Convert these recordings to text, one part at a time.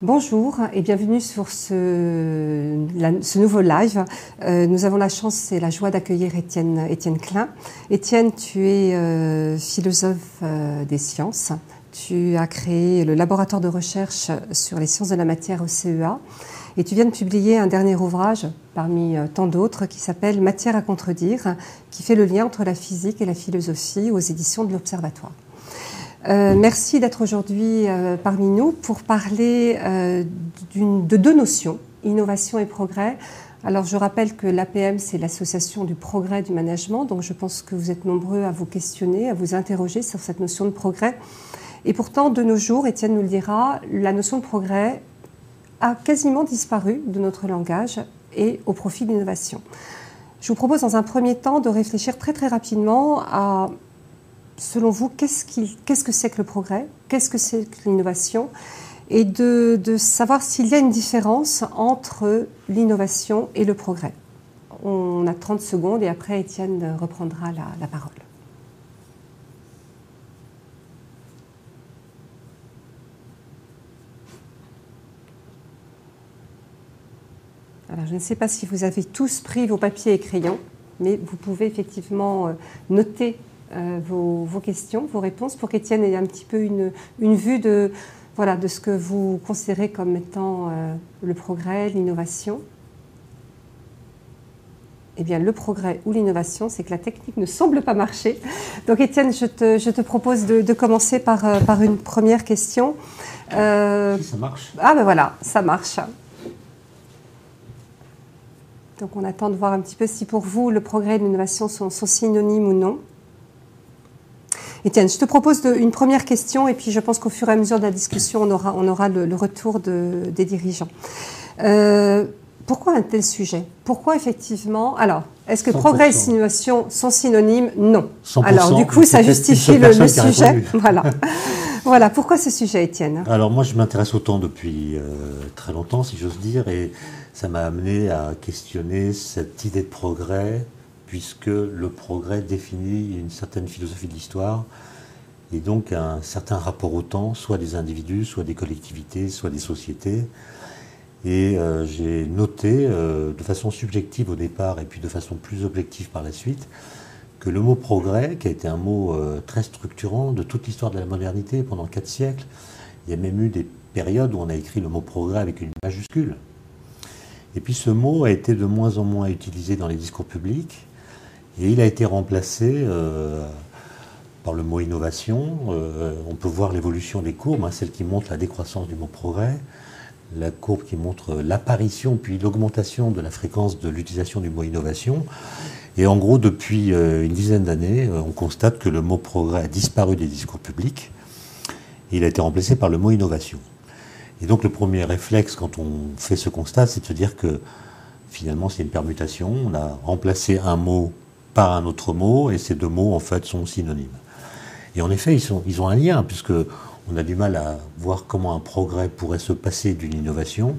Bonjour et bienvenue sur ce, nouveau live. Euh, nous avons la chance et la joie d'accueillir Étienne, Étienne Klein. Étienne, tu es euh, philosophe euh, des sciences. Tu as créé le laboratoire de recherche sur les sciences de la matière au CEA et tu viens de publier un dernier ouvrage parmi tant d'autres qui s'appelle Matière à contredire, qui fait le lien entre la physique et la philosophie aux éditions de l'Observatoire. Euh, merci d'être aujourd'hui euh, parmi nous pour parler euh, de deux notions, innovation et progrès. Alors je rappelle que l'APM, c'est l'association du progrès du management, donc je pense que vous êtes nombreux à vous questionner, à vous interroger sur cette notion de progrès. Et pourtant, de nos jours, Étienne nous le dira, la notion de progrès a quasiment disparu de notre langage et au profit de l'innovation. Je vous propose dans un premier temps de réfléchir très très rapidement à selon vous, qu'est-ce que c'est que le progrès? Qu'est-ce que c'est que l'innovation? Et de, savoir s'il y a une différence entre l'innovation et le progrès. On a 30 secondes et après Étienne reprendra la, parole. Alors, je ne sais pas si vous avez tous pris vos papiers et crayons, mais vous pouvez effectivement euh, noter euh, vos, questions, vos réponses, pour qu'Étienne ait un petit peu une, une, vue de, voilà, de ce que vous considérez comme étant euh, le progrès, l'innovation. Eh bien, le progrès ou l'innovation, c'est que la technique ne semble pas marcher. Donc, Étienne, je te, je te propose de, de commencer par, euh, par, une première question. ça marche. Ah ben voilà, ça marche. Donc, on attend de voir un petit peu si pour vous, le progrès et l'innovation sont, sont synonymes ou non. Étienne, je te propose une première question et puis je pense qu'au fur et à mesure de la discussion, on aura, on aura le, retour des dirigeants. Euh, pourquoi un tel sujet? Pourquoi effectivement Alors, est-ce que progrès et innovation sont synonymes? Non. Alors, du coup, ça justifie le, sujet. Voilà. voilà. Pourquoi ce sujet, Étienne? Alors, moi, je m'intéresse autant depuis euh, très longtemps, si j'ose dire, et ça m'a amené à questionner cette idée de progrès puisque le progrès définit une certaine philosophie de l'histoire et donc un certain rapport au temps, soit des individus, soit des collectivités, soit des sociétés. Et euh, j'ai noté euh, de façon subjective au départ et puis de façon plus objective par la suite que le mot progrès, qui a été un mot euh, très structurant de toute l'histoire de la modernité pendant quatre siècles, il y a même eu des périodes où on a écrit le mot progrès avec une majuscule. Et puis ce mot a été de moins en moins utilisé dans les discours publics et il a été remplacé euh, par le mot innovation. Euh, on peut voir l'évolution des courbes, hein, celle qui montre la décroissance du mot progrès, la courbe qui montre l'apparition puis l'augmentation de la fréquence de l'utilisation du mot innovation. Et en gros, depuis euh, une dizaine d'années, on constate que le mot progrès a disparu des discours publics. Il a été remplacé par le mot innovation. Et donc le premier réflexe quand on fait ce constat, c'est de se dire que finalement c'est une permutation. On a remplacé un mot par un autre mot, et ces deux mots, en fait, sont synonymes. Et en effet, ils, ont un lien, puisque on a du mal à voir comment un progrès pourrait se passer d'une innovation.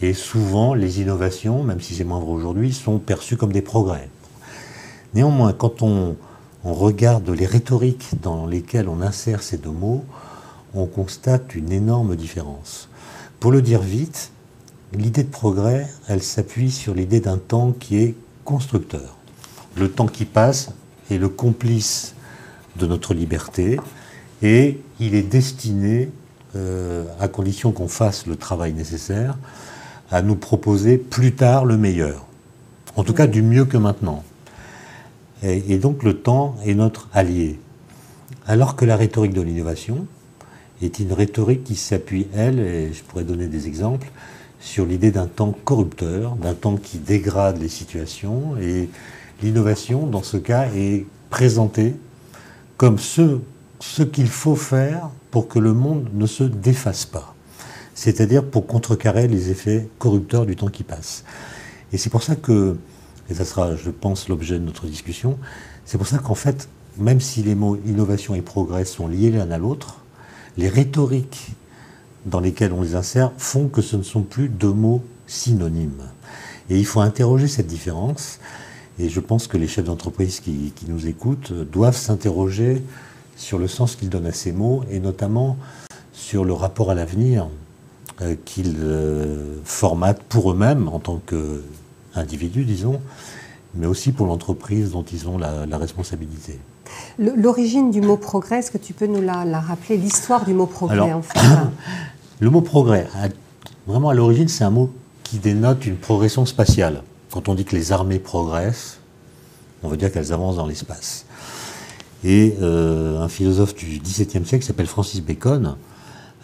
Et souvent, les innovations, même si c'est moins vrai aujourd'hui, sont perçues comme des progrès. Néanmoins, quand on, regarde les rhétoriques dans lesquelles on insère ces deux mots, on constate une énorme différence. Pour le dire vite, l'idée de progrès, elle s'appuie sur l'idée d'un temps qui est constructeur le temps qui passe est le complice de notre liberté et il est destiné, euh, à condition qu'on fasse le travail nécessaire, à nous proposer plus tard le meilleur. En tout cas, du mieux que maintenant. Et, donc le temps est notre allié. Alors que la rhétorique de l'innovation est une rhétorique qui s'appuie, elle, et je pourrais donner des exemples, sur l'idée d'un temps corrupteur, d'un temps qui dégrade les situations et L'innovation, dans ce cas, est présentée comme ce, qu'il faut faire pour que le monde ne se défasse pas, c'est-à-dire pour contrecarrer les effets corrupteurs du temps qui passe. Et c'est pour ça que, et ça sera, je pense, l'objet de notre discussion, c'est pour ça qu'en fait, même si les mots innovation et progrès sont liés l'un à l'autre, les rhétoriques dans lesquelles on les insère font que ce ne sont plus deux mots synonymes. Et il faut interroger cette différence et je pense que les chefs d'entreprise qui, nous écoutent doivent s'interroger sur le sens qu'ils donnent à ces mots et notamment sur le rapport à l'avenir euh, qu'ils euh, formatent pour eux-mêmes en tant qu'individus, disons, mais aussi pour l'entreprise dont ils ont la, responsabilité. L'origine du mot progrès, est-ce que tu peux nous la, rappeler, l'histoire du mot progrès en fait Le mot progrès, vraiment à l'origine, c'est un mot qui dénote une progression spatiale. Quand on dit que les armées progressent, on veut dire qu'elles avancent dans l'espace. Et euh, un philosophe du XVIIe siècle qui s'appelle Francis Bacon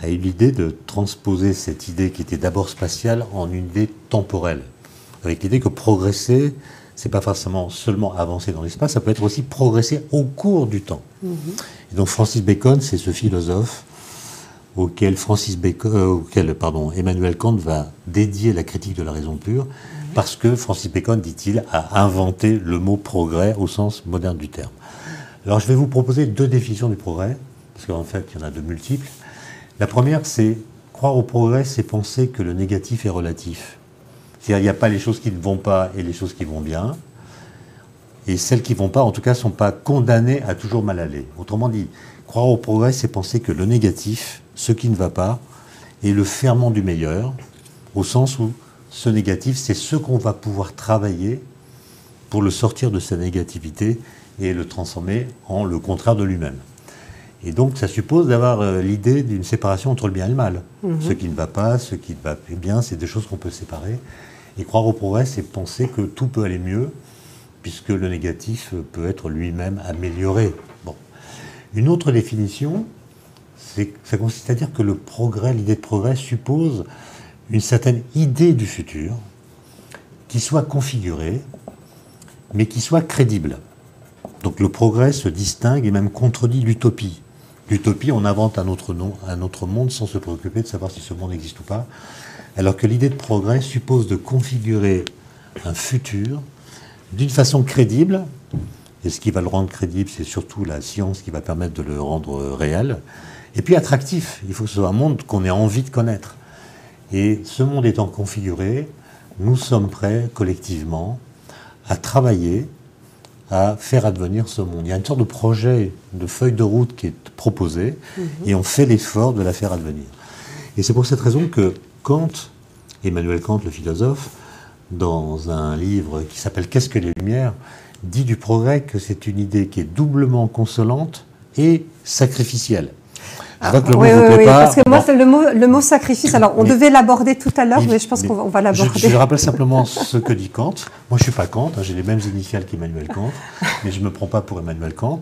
a eu l'idée de transposer cette idée qui était d'abord spatiale en une idée temporelle, avec l'idée que progresser, c'est pas forcément seulement avancer dans l'espace, ça peut être aussi progresser au cours du temps. Mm-hmm. Et donc Francis Bacon, c'est ce philosophe auquel, Francis Bacon, euh, auquel pardon, Emmanuel Kant va dédier la critique de la raison pure. Parce que Francis Bacon, dit-il, a inventé le mot progrès au sens moderne du terme. Alors je vais vous proposer deux définitions du progrès, parce qu'en fait il y en a de multiples. La première, c'est croire au progrès, c'est penser que le négatif est relatif. C'est-à-dire qu'il n'y a pas les choses qui ne vont pas et les choses qui vont bien. Et celles qui ne vont pas, en tout cas, ne sont pas condamnées à toujours mal aller. Autrement dit, croire au progrès, c'est penser que le négatif, ce qui ne va pas, est le ferment du meilleur, au sens où ce négatif, c'est ce qu'on va pouvoir travailler pour le sortir de sa négativité et le transformer en le contraire de lui-même. Et donc, ça suppose d'avoir euh, l'idée d'une séparation entre le bien et le mal. Mhm. Ce qui ne va pas, ce qui va bien, c'est des choses qu'on peut séparer. Et croire au progrès, c'est penser que tout peut aller mieux, puisque le négatif peut être lui-même amélioré. Bon. Une autre définition, ça consiste à dire que le progrès, l'idée de progrès, suppose une certaine idée du futur qui soit configurée, mais qui soit crédible. Donc le progrès se distingue et même contredit l'utopie. L'utopie, on invente un autre, nom, un autre monde sans se préoccuper de savoir si ce monde existe ou pas. Alors que l'idée de progrès suppose de configurer un futur d'une façon crédible. Et ce qui va le rendre crédible, c'est surtout la science qui va permettre de le rendre réel. Et puis attractif. Il faut que ce soit un monde qu'on ait envie de connaître. Et ce monde étant configuré, nous sommes prêts collectivement à travailler à faire advenir ce monde. Il y a une sorte de projet, de feuille de route qui est proposée, mhm. et on fait l'effort de la faire advenir. Et c'est pour cette raison que Kant, Emmanuel Kant, le philosophe, dans un livre qui s'appelle Qu'est-ce que les Lumières, dit du progrès que c'est une idée qui est doublement consolante et sacrificielle. Oui, oui, oui, parce que moi, le, mot, le mot sacrifice, alors on devait l'aborder tout à l'heure, mais, je pense qu'on va, l'aborder. Je, rappelle simplement ce que dit Kant. Moi, je ne suis pas Kant, hein, j'ai les mêmes initiales qu'Emmanuel Kant, mais je ne me prends pas pour Emmanuel Kant.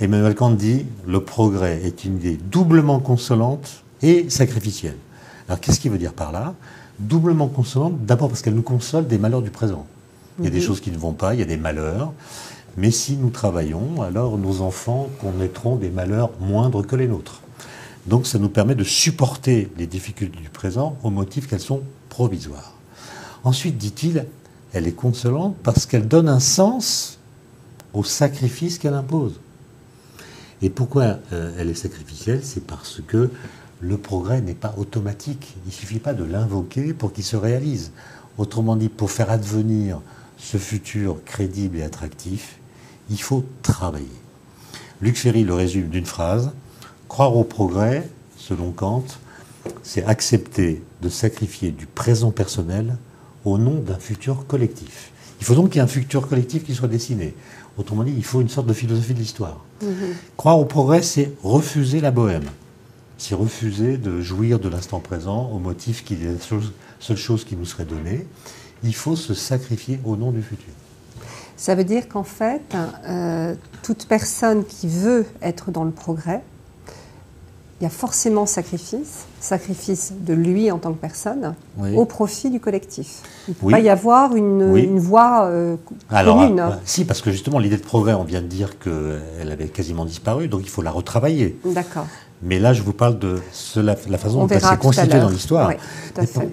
Emmanuel Kant dit le progrès est une idée doublement consolante et sacrificielle. Alors, qu'est-ce qu'il veut dire par là? Doublement consolante, d'abord parce qu'elle nous console des malheurs du présent. Il y a des mhm. choses qui ne vont pas, il y a des malheurs. Mais si nous travaillons, alors nos enfants connaîtront des malheurs moindres que les nôtres. Donc ça nous permet de supporter les difficultés du présent au motif qu'elles sont provisoires. Ensuite, dit-il, elle est consolante parce qu'elle donne un sens au sacrifice qu'elle impose. Et pourquoi euh, elle est sacrificielle? C'est parce que le progrès n'est pas automatique. Il ne suffit pas de l'invoquer pour qu'il se réalise. Autrement dit, pour faire advenir ce futur crédible et attractif, il faut travailler. Luc Ferry le résume d'une phrase Croire au progrès, selon Kant, c'est accepter de sacrifier du présent personnel au nom d'un futur collectif. Il faut donc qu'il y ait un futur collectif qui soit dessiné. Autrement dit, il faut une sorte de philosophie de l'histoire. Mhm. Croire au progrès, c'est refuser la bohème. C'est refuser de jouir de l'instant présent au motif qu'il est la seule chose qui nous serait donnée. Il faut se sacrifier au nom du futur. Ça veut dire qu'en fait, euh, toute personne qui veut être dans le progrès, il y a forcément sacrifice, sacrifice de lui en tant que personne, au profit du collectif. Il ne peut pas y avoir une, voie euh, commune. Euh, si, parce que justement, l'idée de progrès, on vient de dire qu'elle avait quasiment disparu, donc il faut la retravailler. D'accord. Mais là, je vous parle de la, façon dont elle s'est constituée dans l'histoire.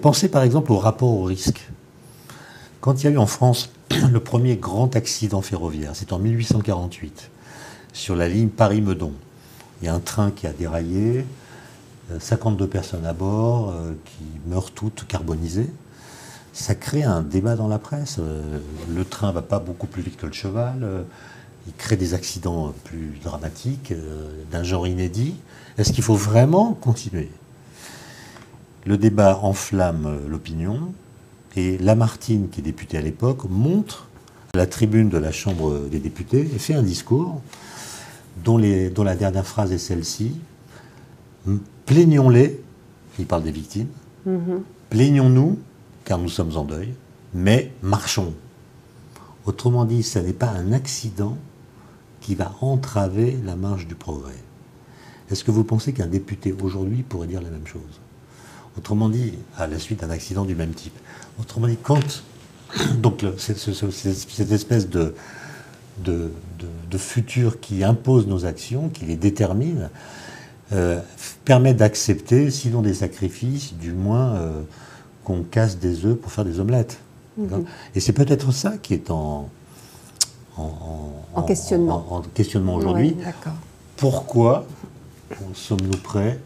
pensez par exemple au rapport au risque. Quand il y a eu en France le premier grand accident ferroviaire. C'est en 1848, sur la ligne Paris-Meudon. Il y a un train qui a déraillé, 52 euh, personnes à bord, euh, qui meurent toutes carbonisées. Ça crée un débat dans la presse. Euh, le train va pas beaucoup plus vite que le cheval. Il crée des accidents plus dramatiques, d'un genre inédit. Est-ce qu'il faut vraiment continuer? Le débat enflamme l'opinion, et Lamartine, qui est député à l'époque, montre à la tribune de la Chambre des députés et fait un discours dont, dont la dernière phrase est celle-ci. Plaignons-les, il parle des victimes, mm-hmm. plaignons-nous, car nous sommes en deuil, mais marchons. Autrement dit, ce n'est pas un accident qui va entraver la marche du progrès. Est-ce que vous pensez qu'un député aujourd'hui pourrait dire la même chose? Autrement dit, à la suite d'un accident du même type. Autrement dit, quand donc cette, espèce de, de, futur qui impose nos actions, qui les détermine, euh, permet d'accepter, sinon des sacrifices, du moins euh, qu'on casse des œufs pour faire des omelettes. Mhm. Et c'est peut-être ça qui est en, en, questionnement, en, questionnement aujourd'hui. Pourquoi sommes-nous prêts,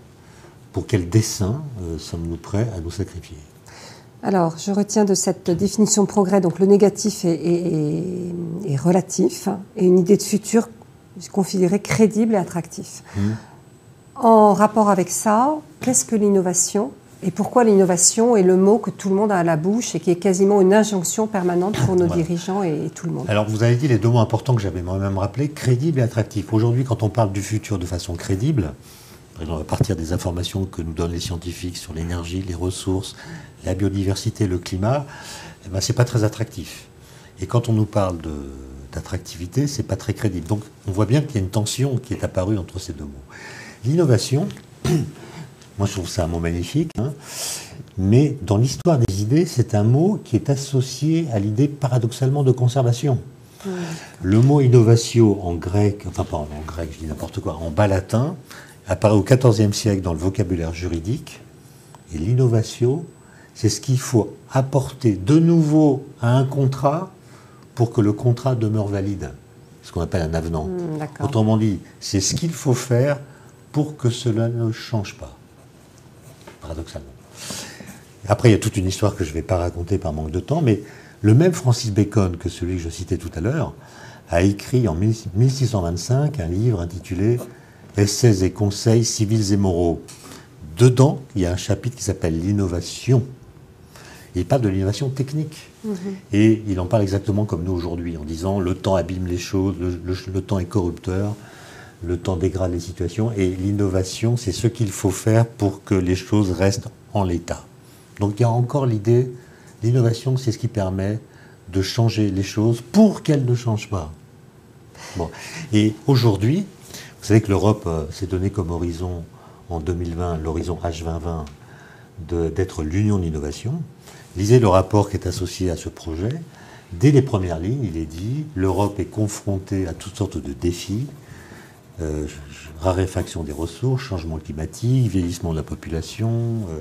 pour quel dessein euh, sommes-nous prêts à nous sacrifier? Alors, je retiens de cette définition de progrès, donc le négatif est, relatif, et une idée de futur considérée crédible et attractif. Mmh. En rapport avec ça, qu'est-ce que l'innovation et pourquoi l'innovation est le mot que tout le monde a à la bouche et qui est quasiment une injonction permanente pour nos dirigeants et, tout le monde? Alors vous avez dit les deux mots importants que j'avais moi-même rappelés, crédible et attractif. Aujourd'hui, quand on parle du futur de façon crédible, à partir des informations que nous donnent les scientifiques sur l'énergie, les ressources, la biodiversité, le climat, eh ben, ce n'est pas très attractif. Et quand on nous parle d'attractivité, ce n'est pas très crédible. Donc on voit bien qu'il y a une tension qui est apparue entre ces deux mots. L'innovation, moi, je trouve ça un mot magnifique. Hein. Mais dans l'histoire des idées, c'est un mot qui est associé à l'idée paradoxalement de conservation. Le mot innovatio en grec, enfin pas en grec, je dis n'importe quoi, en bas latin, apparaît au XIVe siècle dans le vocabulaire juridique. Et l'innovation, c'est ce qu'il faut apporter de nouveau à un contrat pour que le contrat demeure valide. Ce qu'on appelle un avenant. Hmm, Autrement dit, c'est ce qu'il faut faire pour que cela ne change pas paradoxalement. Après, il y a toute une histoire que je ne vais pas raconter par manque de temps, mais le même Francis Bacon que celui que je citais tout à l'heure a écrit en 1625 un livre intitulé Essais et conseils civils et moraux. Dedans, il y a un chapitre qui s'appelle l'innovation. Il parle de l'innovation technique. Mhm. Et il en parle exactement comme nous aujourd'hui, en disant le temps abîme les choses, le temps est corrupteur, le temps dégrade les situations et l'innovation, c'est ce qu'il faut faire pour que les choses restent en l'état. Donc il y a encore l'idée, l'innovation, c'est ce qui permet de changer les choses pour qu'elles ne changent pas. Bon. Et aujourd'hui, vous savez que l'Europe euh, s'est donné comme horizon en 2020, l'horizon H2020, d'être l'union d'innovation. Lisez le rapport qui est associé à ce projet. Dès les premières lignes, il est dit, l'Europe est confrontée à toutes sortes de défis, euh, raréfaction des ressources, changement climatique, vieillissement de la population, euh,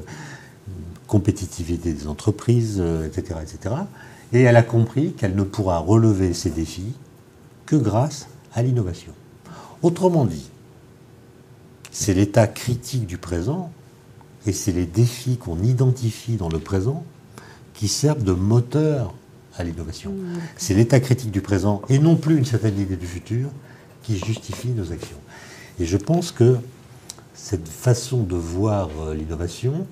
compétitivité des entreprises, etc., etc. Et elle a compris qu'elle ne pourra relever ces défis que grâce à l'innovation. Autrement dit, c'est l'état critique du présent et c'est les défis qu'on identifie dans le présent qui servent de moteur à l'innovation. Mmh, c'est l'état critique du présent et non plus une certaine idée du futur qui justifie nos actions. Et je pense que cette façon de voir euh, l'innovation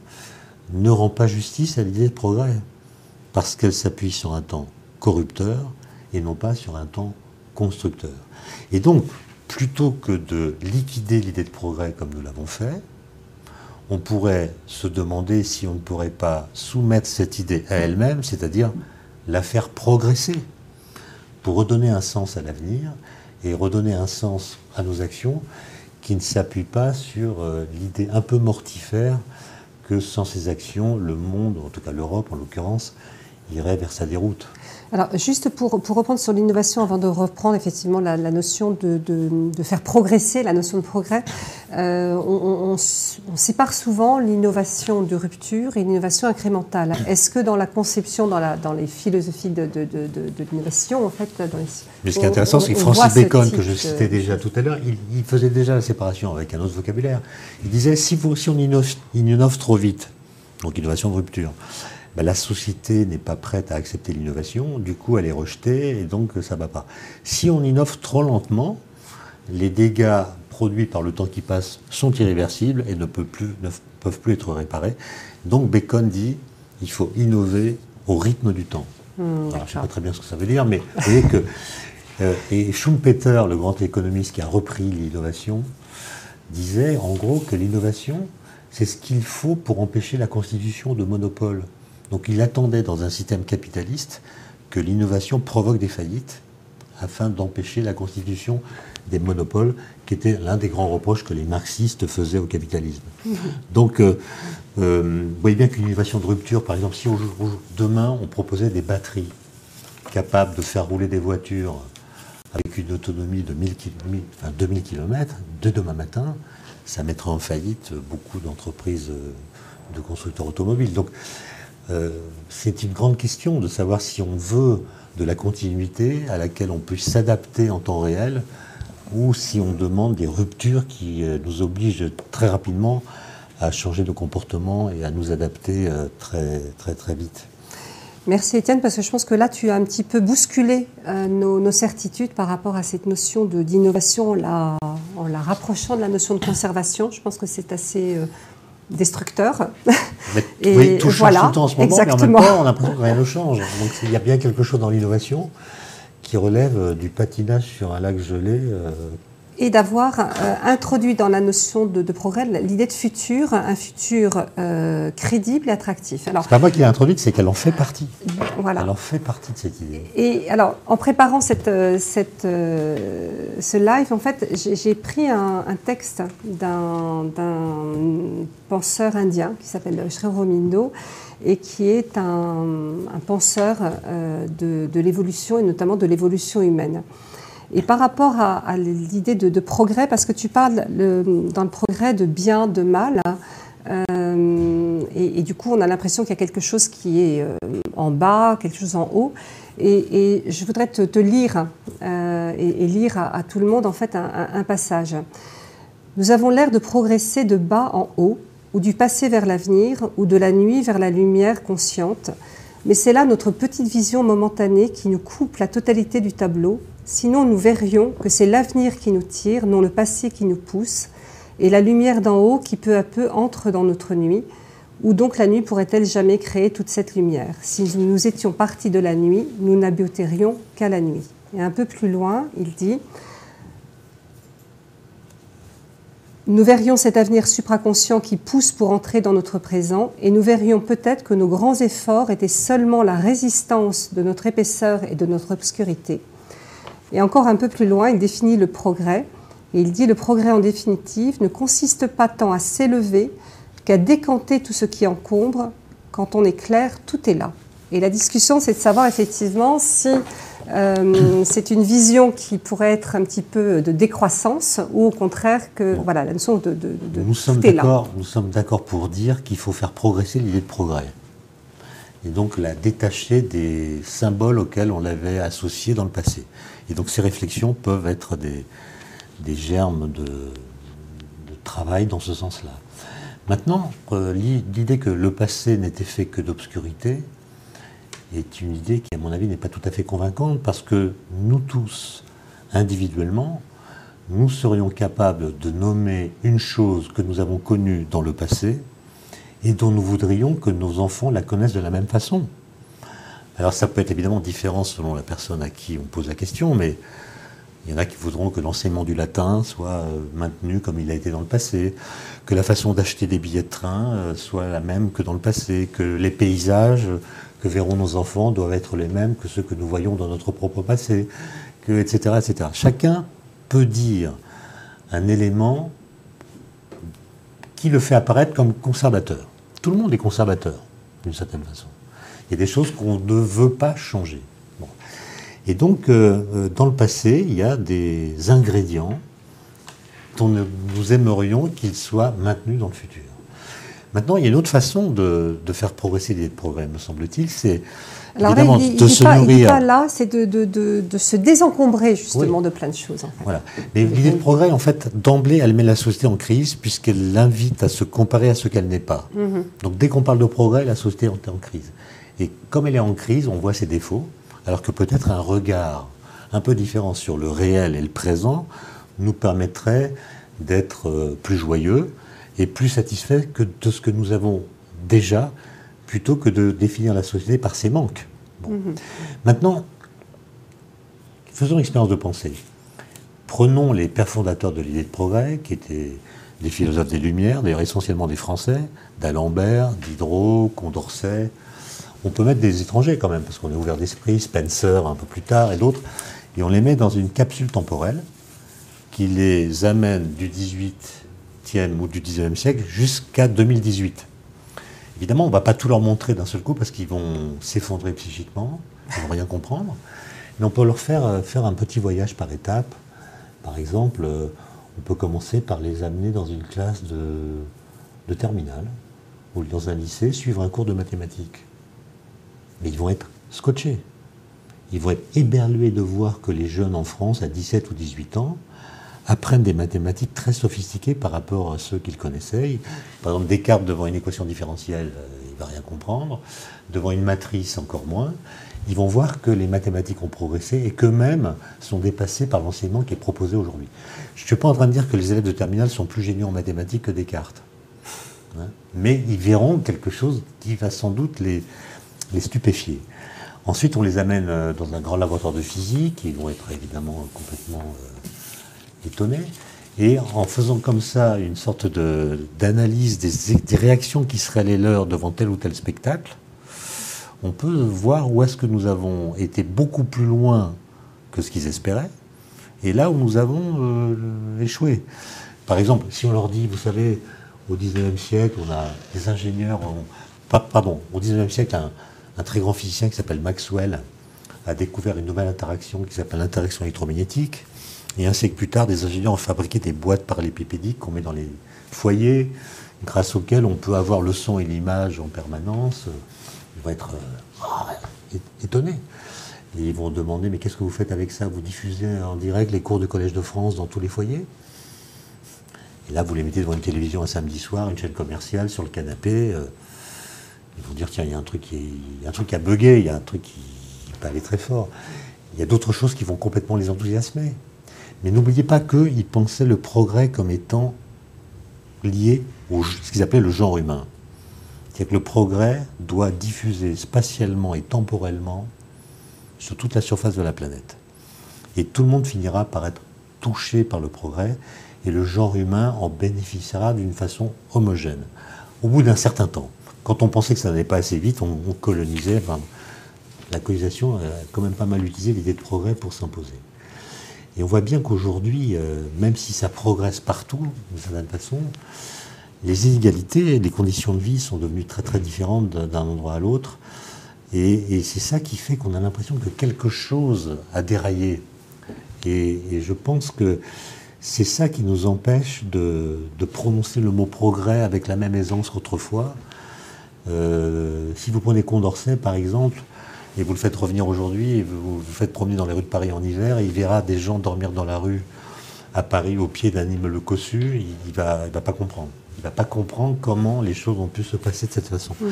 ne rend pas justice à l'idée de progrès, parce qu'elle s'appuie sur un temps corrupteur et non pas sur un temps constructeur. Et donc, plutôt que de liquider l'idée de progrès comme nous l'avons fait, on pourrait se demander si on ne pourrait pas soumettre cette idée à elle-même, c'est-à-dire la faire progresser, pour redonner un sens à l'avenir et redonner un sens à nos actions qui ne s'appuie pas sur euh, l'idée un peu mortifère que sans ces actions, le monde, en tout cas l'Europe en l'occurrence, irait vers sa déroute. Alors, juste pour, pour reprendre sur l'innovation, avant de reprendre effectivement la, notion de, de, faire progresser, la notion de progrès, euh, on, on, sépare souvent l'innovation de rupture et l'innovation incrémentale. Est-ce que dans la conception, dans, la, dans les philosophies de, l'innovation, en fait, dans Mais ce qui est intéressant, c'est que Francis Bacon, que je citais déjà tout à l'heure, il, faisait déjà la séparation avec un autre vocabulaire. Il disait si, vous, si on innove, innove trop vite, donc innovation de rupture, bah, la société n'est pas prête à accepter l'innovation, du coup elle est rejetée et donc ça ne va pas. Si on innove trop lentement, les dégâts produits par le temps qui passe sont irréversibles et ne peuvent plus, ne peuvent plus être réparés. Donc Bacon dit il faut innover au rythme du temps. Alors, je ne sais pas très bien ce que ça veut dire, mais vous voyez que. euh, et Schumpeter, le grand économiste qui a repris l'innovation, disait en gros que l'innovation, c'est ce qu'il faut pour empêcher la constitution de monopoles. Donc il attendait dans un système capitaliste que l'innovation provoque des faillites afin d'empêcher la constitution des monopoles, qui était l'un des grands reproches que les marxistes faisaient au capitalisme. Donc, euh, euh, vous voyez bien qu'une innovation de rupture, par exemple, si au jour- au jour- demain on proposait des batteries capables de faire rouler des voitures avec une autonomie de 1000 ki- 1000, enfin 2000 km, de demain matin, ça mettrait en faillite beaucoup d'entreprises euh, de constructeurs automobiles. Donc, euh, c'est une grande question de savoir si on veut de la continuité à laquelle on peut s'adapter en temps réel ou si on demande des ruptures qui euh, nous obligent très rapidement à changer de comportement et à nous adapter euh, très très très vite. Merci Étienne, parce que je pense que là, tu as un petit peu bousculé nos, certitudes par rapport à cette notion d'innovation en la, rapprochant de la notion de conservation. Je pense que c'est assez destructeur. Mais, Et oui, tout change tout le temps en ce moment, exactement. mais en même temps, on a l'impression que rien ne change. Donc il y a bien quelque chose dans l'innovation qui relève euh, du patinage sur un lac gelé. euh, et d'avoir euh, introduit dans la notion de, de progrès l'idée de futur, un futur euh, crédible et attractif. Alors C'est pas moi qui l'ai introduite, c'est qu'elle en fait partie. voilà. Elle en fait partie de cette idée. Et alors, en préparant cette, euh, cette, euh, ce live, en fait, j'ai pris un, un texte d'un penseur indien qui s'appelle Sri Aurobindo et qui est un, un penseur de, de l'évolution et notamment de l'évolution humaine. Et par rapport à, l'idée de, progrès, parce que tu parles le- dans le progrès de bien, de mal, hein, euh, et, du coup, on a l'impression qu'il y a quelque chose qui est euh, en bas, quelque chose en haut. Et, je voudrais te, lire euh, et, lire à, tout le monde en fait un passage. Nous avons l'air de progresser de bas en haut, ou du passé vers l'avenir, ou de la nuit vers la lumière consciente. Mais c'est là notre petite vision momentanée qui nous coupe la totalité du tableau. Sinon, nous verrions que c'est l'avenir qui nous tire, non le passé qui nous pousse, et la lumière d'en haut qui peu à peu entre dans notre nuit. Où donc la nuit pourrait-elle jamais créer toute cette lumière? Si nous, étions partis de la nuit, nous n'habitérions qu'à la nuit. Et un peu plus loin, il dit Nous verrions cet avenir supraconscient qui pousse pour entrer dans notre présent, et nous verrions peut-être que nos grands efforts étaient seulement la résistance de notre épaisseur et de notre obscurité. Et encore un peu plus loin, il définit le progrès, et il dit le progrès en définitive ne consiste pas tant à s'élever qu'à décanter tout ce qui encombre. Quand on est clair, tout est là. Et la discussion, c'est de savoir effectivement si euh, c'est une vision qui pourrait être un petit peu de décroissance ou au contraire que Bon. voilà la notion de, de, de Nous sommes est là. nous sommes d'accord pour dire qu'il faut faire progresser l'idée de progrès. Et donc la détacher des symboles auxquels on l'avait associé dans le passé. Et donc ces réflexions peuvent être des, germes de, travail dans ce sens-là. Maintenant, euh, l'i- l'idée que le passé n'était fait que d'obscurité est une idée qui, à mon avis, n'est pas tout à fait convaincante parce que nous tous, individuellement, nous serions capables de nommer une chose que nous avons connue dans le passé et dont nous voudrions que nos enfants la connaissent de la même façon. Alors ça peut être évidemment différent selon la personne à qui on pose la question, mais il y en a qui voudront que l'enseignement du latin soit euh, maintenu comme il a été dans le passé, que la façon d'acheter des billets de train euh, soit la même que dans le passé, que les paysages que verront nos enfants doivent être les mêmes que ceux que nous voyons dans notre propre passé, que, etc., etc. Chacun peut dire un élément qui le fait apparaître comme conservateur. Tout le monde est conservateur, d'une certaine façon. Il y a des choses qu'on ne veut pas changer. Bon. Et donc, euh, euh, dans le passé, il y a des ingrédients dont nous aimerions qu'ils soient maintenus dans le futur. Maintenant, il y a une autre façon de, de faire progresser l'idée de progrès, me semble-t-il, c'est Alors là, évidemment il de dit, se pas, il nourrir. pas là, c'est de, de, de, de se désencombrer justement de plein de choses. En fait. Voilà. Mais l'idée de progrès, en fait, d'emblée, elle met la société en crise puisqu'elle l'invite à se comparer à ce qu'elle n'est pas. Mhm. Donc dès qu'on parle de progrès, la société est en crise. Et comme elle est en crise, on voit ses défauts, alors que peut-être un regard un peu différent sur le réel et le présent nous permettrait d'être euh, plus joyeux et plus satisfaits que de ce que nous avons déjà, plutôt que de définir la société par ses manques. Mhm. Maintenant, faisons l'expérience de pensée. Prenons les pères fondateurs de l'idée de progrès, qui étaient des philosophes des Lumières, d'ailleurs essentiellement des Français, d'Alembert, Diderot, Condorcet. On peut mettre des étrangers quand même, parce qu'on est ouvert d'esprit, Spencer un peu plus tard et d'autres, et on les met dans une capsule temporelle qui les amène du 18e ou du 19e siècle jusqu'à 2018. Évidemment, on ne va pas tout leur montrer d'un seul coup parce qu'ils vont s'effondrer psychiquement, ils ne vont rien comprendre, mais on peut leur faire euh, faire un petit voyage par étapes. Par exemple, euh, on peut commencer par les amener dans une classe de, terminale ou dans un lycée, suivre un cours de mathématiques. Mais ils vont être scotchés. Ils vont être éberlués de voir que les jeunes en France, à 17 ou 18 ans, apprennent des mathématiques très sophistiquées par rapport à ceux qu'ils connaissaient. Par exemple, Descartes, devant une équation différentielle, euh, il ne va rien comprendre. Devant une matrice, encore moins ils vont voir que les mathématiques ont progressé et qu'eux-mêmes sont dépassés par l'enseignement qui est proposé aujourd'hui. Je ne suis pas en train de dire que les élèves de terminale sont plus géniaux en mathématiques que Descartes. Hein. mais ils verront quelque chose qui va sans doute les, les stupéfier. Ensuite, on les amène euh, dans un grand laboratoire de physique, ils vont être évidemment complètement euh, étonnés. Et en faisant comme ça une sorte d'analyse des, des réactions qui seraient les leurs devant tel ou tel spectacle, on peut voir où est-ce que nous avons été beaucoup plus loin que ce qu'ils espéraient, et là où nous avons euh, échoué. Par exemple, si on leur dit, vous savez, au 19e siècle, on a des ingénieurs, pardon, au 19e siècle, très grand physicien qui s'appelle Maxwell a découvert une nouvelle interaction qui s'appelle l'interaction électromagnétique. Et un siècle plus tard, des ingénieurs ont fabriqué des boîtes parallélépipédiques qu'on met dans les foyers, grâce auxquelles on peut avoir le son et l'image en permanence ils vont être euh, étonnés. Et ils vont demander, mais qu'est-ce que vous faites avec ça? Vous diffusez en direct les cours de Collège de France dans tous les foyers? Et là, vous les mettez devant une télévision un samedi soir, une chaîne commerciale, sur le canapé. Euh, ils vont dire, tiens, il y a un truc qui, a bugué, il y a un truc qui, peut aller très fort. Il y a d'autres choses qui vont complètement les enthousiasmer. Mais n'oubliez pas qu'ils pensaient le progrès comme étant lié à ce qu'ils appelaient le genre humain c'est que le progrès doit diffuser spatialement et temporellement sur toute la surface de la planète. Et tout le monde finira par être touché par le progrès, et le genre humain en bénéficiera d'une façon homogène. Au bout d'un certain temps, quand on pensait que ça n'allait pas assez vite, on, colonisait, la colonisation a quand même pas mal utilisé l'idée de progrès pour s'imposer. Et on voit bien qu'aujourd'hui, euh, même si ça progresse partout, d'une certaine façon, les inégalités, les conditions de vie sont devenues très très différentes d'un endroit à l'autre. Et, c'est ça qui fait qu'on a l'impression que quelque chose a déraillé. Et, je pense que c'est ça qui nous empêche de, prononcer le mot progrès avec la même aisance qu'autrefois. Euh, si vous prenez Condorcet, par exemple, et vous le faites revenir aujourd'hui, et vous vous faites promener dans les rues de Paris en hiver, et il verra des gens dormir dans la rue à Paris au pied d'un immeuble cossu, il ne va, va pas comprendre il ne va pas comprendre comment les choses ont pu se passer de cette façon. Mhm.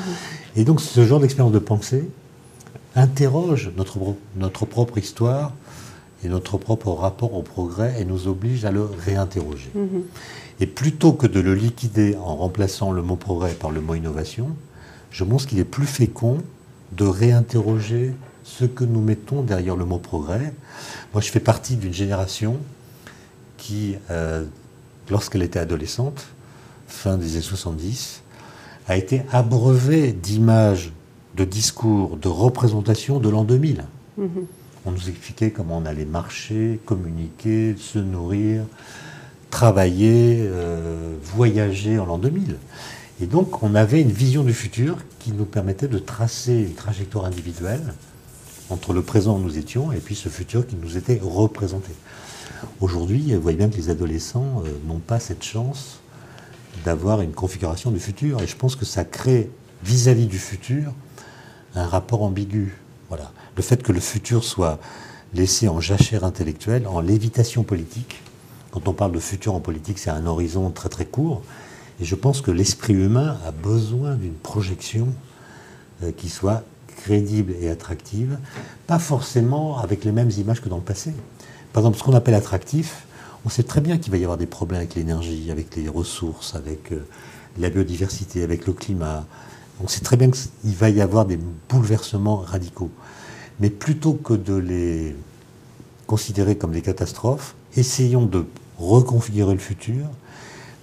Et donc ce genre d'expérience de pensée interroge notre, notre propre histoire et notre propre rapport au progrès et nous oblige à le réinterroger. Mhm. Et plutôt que de le liquider en remplaçant le mot progrès par le mot innovation, je pense qu'il est plus fécond de réinterroger ce que nous mettons derrière le mot progrès. Moi, je fais partie d'une génération qui, euh, lorsqu'elle était adolescente, fin des années 70, a été abreuvé d'images, de discours, de représentations de l'an 2000. Mhm. On nous expliquait comment on allait marcher, communiquer, se nourrir, travailler, euh, voyager en l'an 2000. Et donc on avait une vision du futur qui nous permettait de tracer une trajectoire individuelle entre le présent où nous étions et puis ce futur qui nous était représenté. Aujourd'hui, vous voyez bien que les adolescents euh, n'ont pas cette chance d'avoir une configuration du futur. Et je pense que ça crée vis-à-vis du futur un rapport ambigu. Voilà. Le fait que le futur soit laissé en jachère intellectuelle, en lévitation politique. Quand on parle de futur en politique, c'est un horizon très très court. Et je pense que l'esprit humain a besoin d'une projection euh, qui soit crédible et attractive, pas forcément avec les mêmes images que dans le passé. Par exemple, ce qu'on appelle attractif, On sait très bien qu'il va y avoir des problèmes avec l'énergie, avec les ressources, avec euh, la biodiversité, avec le climat. On sait très bien qu'il va y avoir des bouleversements radicaux. Mais plutôt que de les considérer comme des catastrophes, essayons de reconfigurer le futur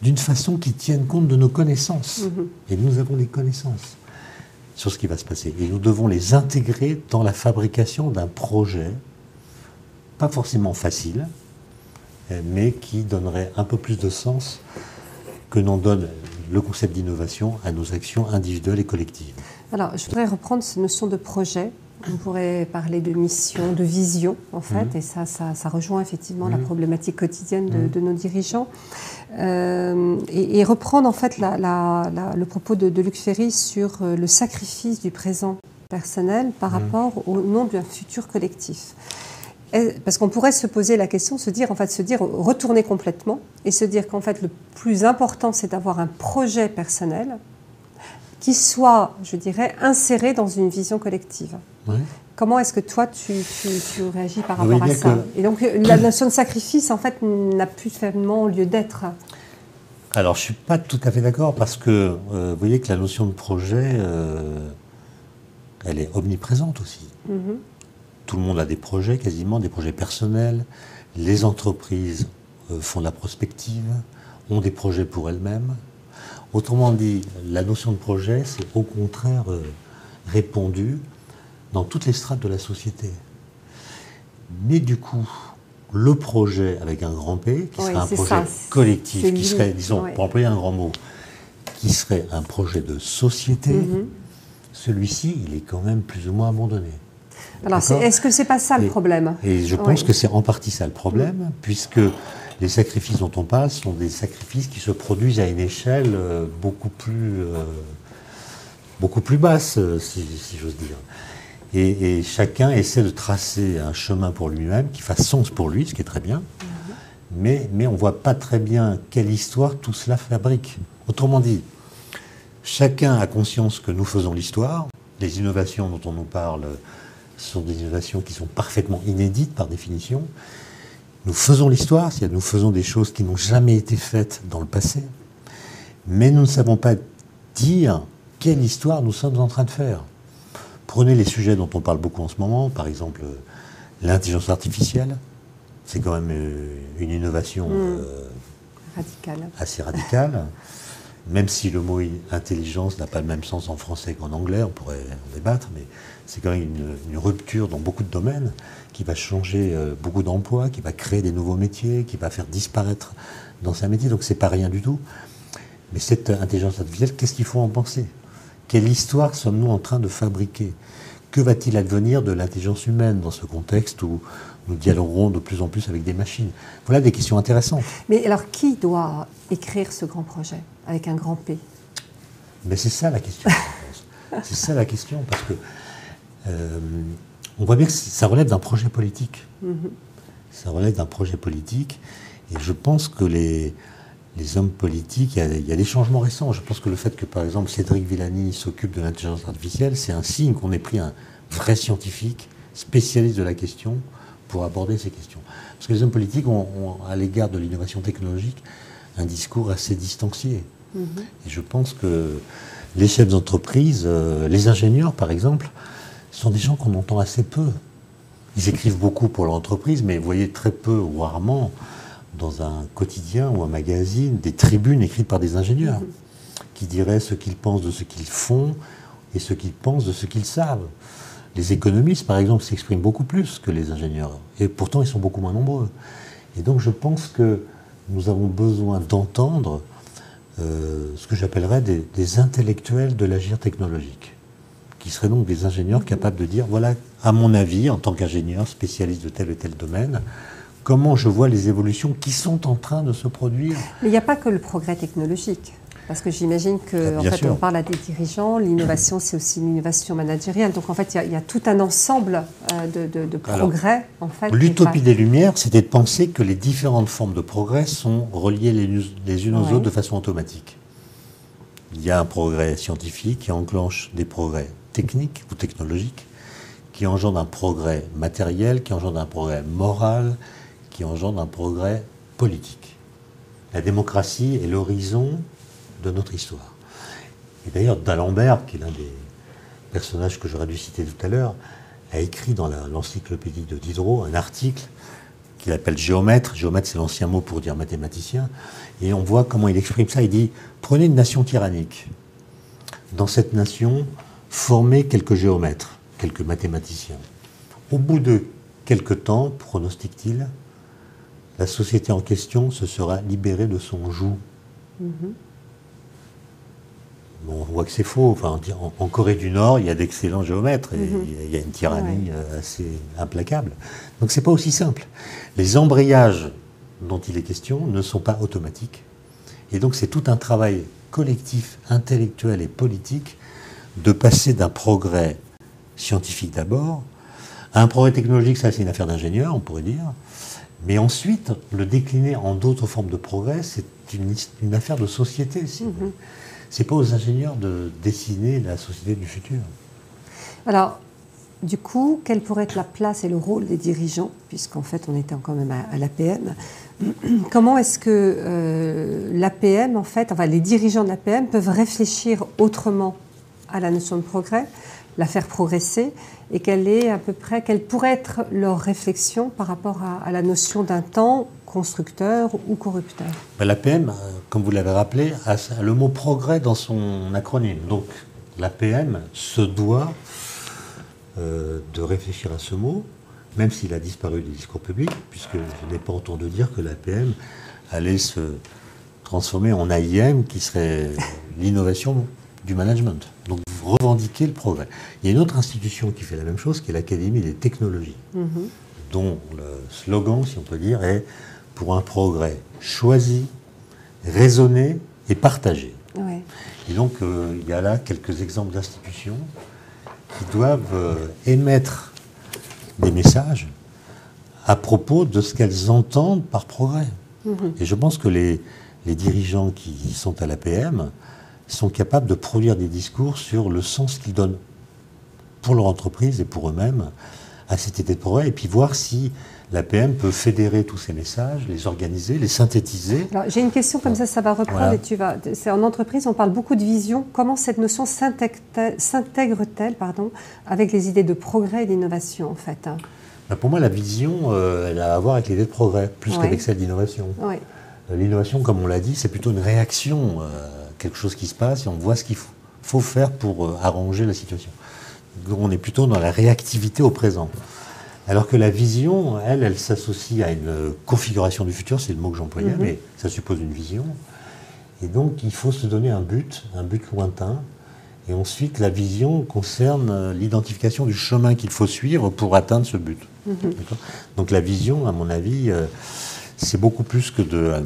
d'une façon qui tienne compte de nos connaissances. Mhm. Et nous avons les connaissances sur ce qui va se passer. Et nous devons les intégrer dans la fabrication d'un projet, pas forcément facile, mais qui donnerait un peu plus de sens que n'en donne le concept d'innovation à nos actions individuelles et collectives. Alors, je voudrais reprendre cette notion de projet on pourrait parler de mission, de vision, en fait, mhm. et ça, ça, rejoint effectivement la mhm. problématique quotidienne de, mhm. nos dirigeants. Euh, et, reprendre en fait le propos de, Luc Ferry sur euh, le sacrifice du présent personnel par rapport au nom d'un futur collectif. Parce qu'on pourrait se poser la question, se dire, en fait, se dire, retourner complètement et se dire qu'en fait, le plus important, c'est d'avoir un projet personnel qui soit, je dirais, inséré dans une vision collective. Comment est-ce que toi, tu, réagis par rapport à ça Et donc, la notion de sacrifice, en fait, n'a plus finalement lieu d'être. Alors, je ne suis pas tout à fait d'accord parce que euh, vous voyez que la notion de projet, euh, elle est omniprésente aussi. Mhm. Tout le monde a des projets, quasiment des projets personnels. Les entreprises euh, font de la prospective, ont des projets pour elles-mêmes. Autrement dit, la notion de projet, c'est au contraire répondu dans toutes les strates de la société. Mais du coup, le projet avec un grand P, qui serait un projet collectif, qui serait, disons, pour employer un grand mot, qui serait un projet de société, mhm. celui-ci, il est quand même plus ou moins abandonné. Alors, est-ce que c'est pas ça le problème? Et je pense que c'est en partie ça le problème, mhm. puisque les sacrifices dont on parle sont des sacrifices qui se produisent à une échelle euh, beaucoup plus, euh, beaucoup plus basse, euh, si j'ose dire. Et, chacun essaie de tracer un chemin pour lui-même qui fasse sens pour lui, ce qui est très bien. Mais, mais on ne voit pas très bien quelle histoire tout cela fabrique. Autrement dit, chacun a conscience que nous faisons l'histoire. Les innovations dont on nous parle sont des innovations qui sont parfaitement inédites par définition. Nous faisons l'histoire, c'est-à-dire nous faisons des choses qui n'ont jamais été faites dans le passé. Mais nous ne savons pas dire quelle histoire nous sommes en train de faire. Prenez les sujets dont on parle beaucoup en ce moment, par exemple euh, l'intelligence artificielle. C'est quand même euh, une innovation hmm. euh, radicale. assez radicale. même si le mot intelligence n'a pas le même sens en français qu'en anglais, on pourrait en débattre, mais c'est quand même une, rupture dans beaucoup de domaines qui va changer beaucoup d'emplois, qui va créer des nouveaux métiers, qui va faire disparaître d'anciens métiers. Donc c'est pas rien du tout. Mais cette intelligence artificielle, qu'est-ce qu'il faut en penser? Quelle histoire sommes-nous en train de fabriquer? Que va-t-il advenir de l'intelligence humaine dans ce contexte où nous dialoguerons de plus en plus avec des machines? Voilà des questions intéressantes. Mais alors, qui doit écrire ce grand projet? Avec un grand P Mais c'est ça la question. c'est ça la question, parce que euh, on voit bien que ça relève d'un projet politique. Mm-hmm. Ça relève d'un projet politique, et je pense que les, les hommes politiques, il y, a, des changements récents. Je pense que le fait que, par exemple, Cédric Villani s'occupe de l'intelligence artificielle, c'est un signe qu'on ait pris un vrai scientifique, spécialiste de la question, pour aborder ces questions. Parce que les hommes politiques ont, à l'égard de l'innovation technologique, un discours assez distancié. Mm-hmm. Et je pense que les chefs d'entreprise, euh, les ingénieurs, par exemple, sont des gens qu'on entend assez peu. Ils écrivent beaucoup pour leur entreprise, mais vous voyez très peu ou rarement dans un quotidien ou un magazine des tribunes écrites par des ingénieurs mhm. qui diraient ce qu'ils pensent de ce qu'ils font et ce qu'ils pensent de ce qu'ils savent. Les économistes, par exemple, s'expriment beaucoup plus que les ingénieurs, et pourtant ils sont beaucoup moins nombreux. Et donc je pense que nous avons besoin d'entendre euh, ce que j'appellerais des, des, intellectuels de l'agir technologique, qui seraient donc des ingénieurs capables de dire, voilà, à mon avis, en tant qu'ingénieur spécialiste de tel ou tel domaine, comment je vois les évolutions qui sont en train de se produire. Mais il n'y a pas que le progrès technologique. Parce que j'imagine que, ah, fait, on parle à des dirigeants, l'innovation, c'est aussi l'innovation managériale. Donc, en fait, il y, a tout un ensemble euh, de, progrès, en fait. L'utopie des Lumières, c'était de penser que les différentes formes de progrès sont reliées les, unes aux autres de façon automatique. Il y a un progrès scientifique qui enclenche des progrès techniques ou technologiques, qui engendre un progrès matériel, qui engendre un progrès moral, qui engendre un progrès politique. La démocratie est l'horizon de notre histoire. Et d'ailleurs, D'Alembert, qui est l'un des personnages que j'aurais dû citer tout à l'heure, a écrit dans l'encyclopédie de Diderot un article qu'il appelle géomètre. Géomètre, c'est l'ancien mot pour dire mathématicien. Et on voit comment il exprime ça. Il dit Prenez une nation tyrannique. Dans cette nation, formez quelques géomètres, quelques mathématiciens. Au bout de quelques temps, pronostique-t-il, la société en question se sera libérée de son joug. Mm-hmm on voit que c'est faux. Enfin, en, Corée du Nord, il y a d'excellents géomètres et mhm. il y a une tyrannie euh, assez implacable. Donc c'est pas aussi simple. Les embrayages dont il est question ne sont pas automatiques. Et donc c'est tout un travail collectif, intellectuel et politique de passer d'un progrès scientifique d'abord à un progrès technologique, ça c'est une affaire d'ingénieur, on pourrait dire. Mais ensuite, le décliner en d'autres formes de progrès, c'est une, affaire de société. Si c'est pas aux ingénieurs de dessiner la société du futur. Alors, du coup, quelle pourrait être la place et le rôle des dirigeants, puisqu'en fait on était quand même à, l'APM Comment est-ce que euh, l'APM, en fait, enfin les dirigeants de l'APM peuvent réfléchir autrement à la notion de progrès, la faire progresser, et quelle est à peu près, quelle pourrait être leur réflexion par rapport à la notion d'un temps constructeur ou corrupteur ben, L'APM, euh, comme vous l'avez rappelé, a le mot progrès dans son acronyme. Donc l'APM se doit euh, de réfléchir à ce mot, même s'il a disparu des discours publics, puisque je n'ai pas entendu dire que l'APM allait se transformer en AIM, qui serait l'innovation du management. Donc revendiquer le progrès. Il y a une autre institution qui fait la même chose, qui est l'Académie des technologies, mm-hmm. dont le slogan, si on peut dire, est pour un progrès choisi, raisonné et partagé. Et donc, euh, il y a là quelques exemples d'institutions qui doivent euh, émettre des messages à propos de ce qu'elles entendent par progrès. Mhm. Et je pense que les, les dirigeants qui sont à l'APM sont capables de produire des discours sur le sens qu'ils donnent pour leur entreprise et pour eux-mêmes à cette idée de progrès, et puis voir si l'APM peut fédérer tous ces messages, les organiser, les synthétiser. J'ai une question comme ça, ça va reprendre et tu vas. C'est en entreprise, on parle beaucoup de vision. Comment cette notion s'intègre-t-elle, pardon, avec les idées de progrès et d'innovation en fait hein? Ben, Pour moi, la vision, euh, elle a à voir avec l'idée de progrès, plus qu'avec celle d'innovation. Euh, l'innovation, comme on l'a dit, c'est plutôt une réaction, euh, quelque chose qui se passe et on voit ce qu'il faut, faut, faire pour arranger la situation. on est plutôt dans la réactivité au présent. Alors que la vision, elle, elle s'associe à une configuration du futur, c'est le mot que j'employais, mhm. mais ça suppose une vision. Et donc, il faut se donner un but, un but lointain. Et ensuite, la vision concerne l'identification du chemin qu'il faut suivre pour atteindre ce but. Mhm. Donc, la vision, à mon avis, euh, c'est beaucoup plus que de euh,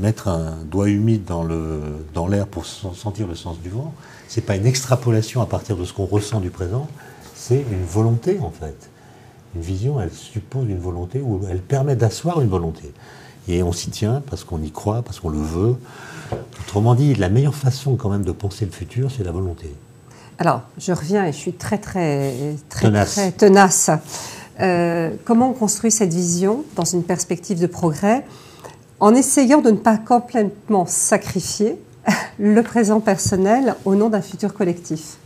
mettre un doigt humide dans l'air dans pour sentir le sens du vent. Ce n'est pas une extrapolation à partir de ce qu'on ressent du présent, c'est une volonté, en fait. Une vision, elle suppose une volonté ou elle permet d'asseoir une volonté. Et on s'y tient parce qu'on y croit, parce qu'on le veut. Autrement dit, la meilleure façon quand même de penser le futur, c'est la volonté. Alors, je reviens et je suis très, très, très tenace. Très tenace. Euh, comment on construit cette vision dans une perspective de progrès en essayant de ne pas complètement sacrifier le présent personnel au nom d'un futur collectif?